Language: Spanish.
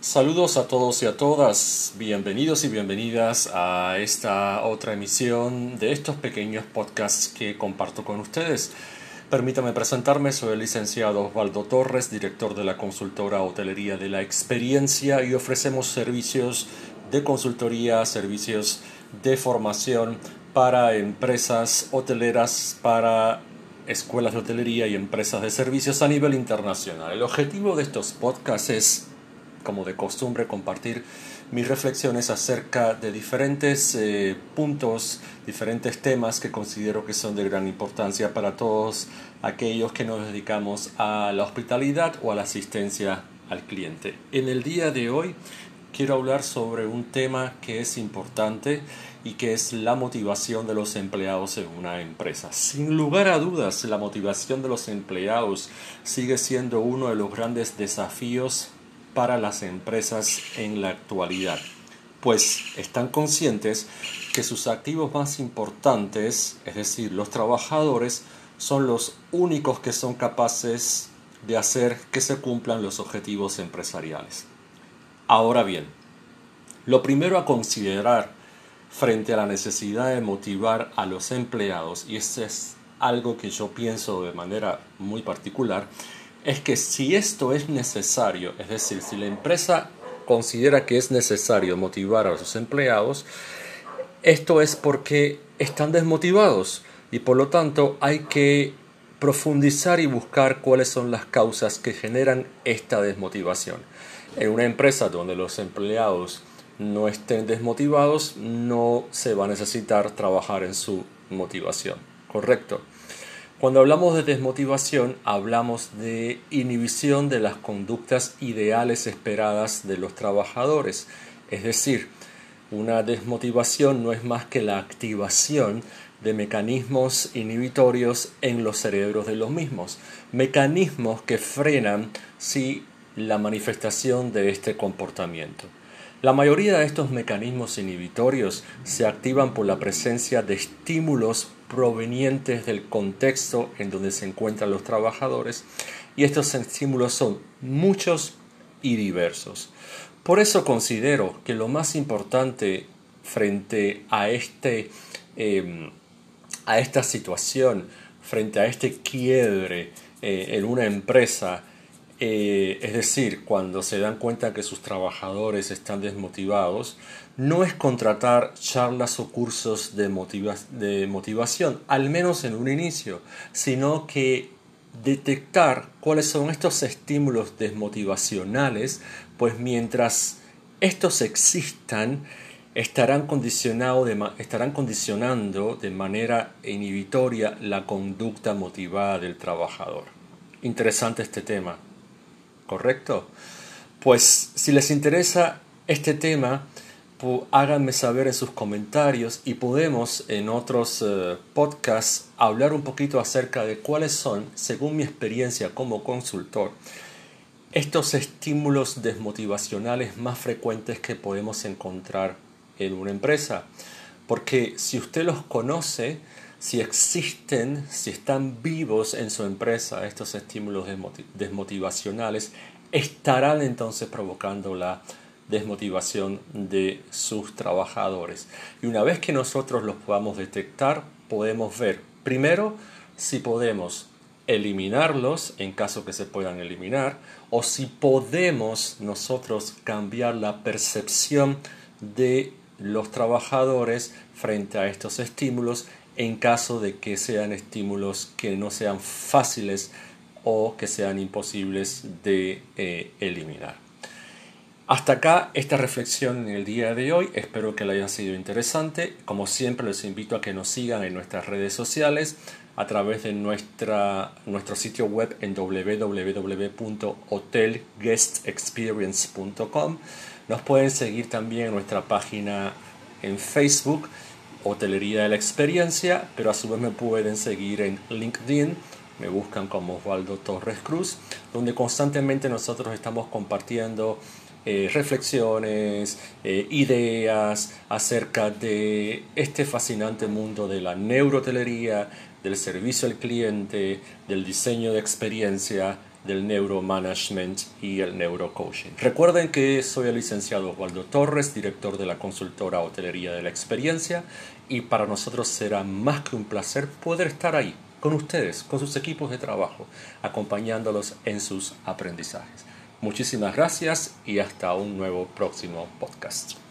Saludos a todos y a todas, bienvenidos y bienvenidas a esta otra emisión de estos pequeños podcasts que comparto con ustedes. Permítame presentarme, soy el licenciado Osvaldo Torres, director de la consultora Hotelería de la Experiencia y ofrecemos servicios de consultoría, servicios de formación para empresas hoteleras, para escuelas de hotelería y empresas de servicios a nivel internacional. El objetivo de estos podcasts es como de costumbre, compartir mis reflexiones acerca de diferentes eh, puntos, diferentes temas que considero que son de gran importancia para todos aquellos que nos dedicamos a la hospitalidad o a la asistencia al cliente. En el día de hoy quiero hablar sobre un tema que es importante y que es la motivación de los empleados en una empresa. Sin lugar a dudas, la motivación de los empleados sigue siendo uno de los grandes desafíos para las empresas en la actualidad, pues están conscientes que sus activos más importantes, es decir, los trabajadores, son los únicos que son capaces de hacer que se cumplan los objetivos empresariales. Ahora bien, lo primero a considerar frente a la necesidad de motivar a los empleados, y esto es algo que yo pienso de manera muy particular, es que si esto es necesario, es decir, si la empresa considera que es necesario motivar a sus empleados, esto es porque están desmotivados y por lo tanto hay que profundizar y buscar cuáles son las causas que generan esta desmotivación. En una empresa donde los empleados no estén desmotivados, no se va a necesitar trabajar en su motivación. ¿Correcto? Cuando hablamos de desmotivación, hablamos de inhibición de las conductas ideales esperadas de los trabajadores. Es decir, una desmotivación no es más que la activación de mecanismos inhibitorios en los cerebros de los mismos, mecanismos que frenan si la manifestación de este comportamiento. La mayoría de estos mecanismos inhibitorios se activan por la presencia de estímulos provenientes del contexto en donde se encuentran los trabajadores y estos estímulos son muchos y diversos. Por eso considero que lo más importante frente a, este, em, a esta situación, frente a este quiebre eh, en una empresa, eh, es decir, cuando se dan cuenta que sus trabajadores están desmotivados, no es contratar charlas o cursos de, motivación, al menos en un inicio, sino que detectar cuáles son estos estímulos desmotivacionales, pues mientras estos existan, estarán condicionando de manera inhibitoria la conducta motivada del trabajador. Interesante este tema. ¿Correcto? Pues si les interesa este tema, háganme saber en sus comentarios y podemos en otros eh, podcasts hablar un poquito acerca de cuáles son, según mi experiencia como consultor, estos estímulos desmotivacionales más frecuentes que podemos encontrar en una empresa. Porque si usted los conoce, si existen, si están vivos en su empresa estos estímulos desmotivacionales, estarán entonces provocando la desmotivación de sus trabajadores. Y una vez que nosotros los podamos detectar, podemos ver primero si podemos eliminarlos en caso que se puedan eliminar o si podemos nosotros cambiar la percepción de los trabajadores frente a estos estímulos en caso de que sean estímulos que no sean fáciles o que sean imposibles de eh, eliminar. Hasta acá esta reflexión en el día de hoy. Espero que le haya sido interesante. Como siempre les invito a que nos sigan en nuestras redes sociales a través de nuestra, nuestro sitio web en www.hotelguestexperience.com. Nos pueden seguir también en nuestra página en Facebook Hotelería de la Experiencia, pero a su vez me pueden seguir en LinkedIn, me buscan como Osvaldo Torres Cruz, donde constantemente nosotros estamos compartiendo eh, reflexiones, eh, ideas acerca de este fascinante mundo de la neurohotelería, del servicio al cliente, del diseño de experiencia del neuromanagement y el neurocoaching. Recuerden que soy el licenciado Osvaldo Torres, director de la consultora Hotelería de la Experiencia, y para nosotros será más que un placer poder estar ahí con ustedes, con sus equipos de trabajo, acompañándolos en sus aprendizajes. Muchísimas gracias y hasta un nuevo próximo podcast.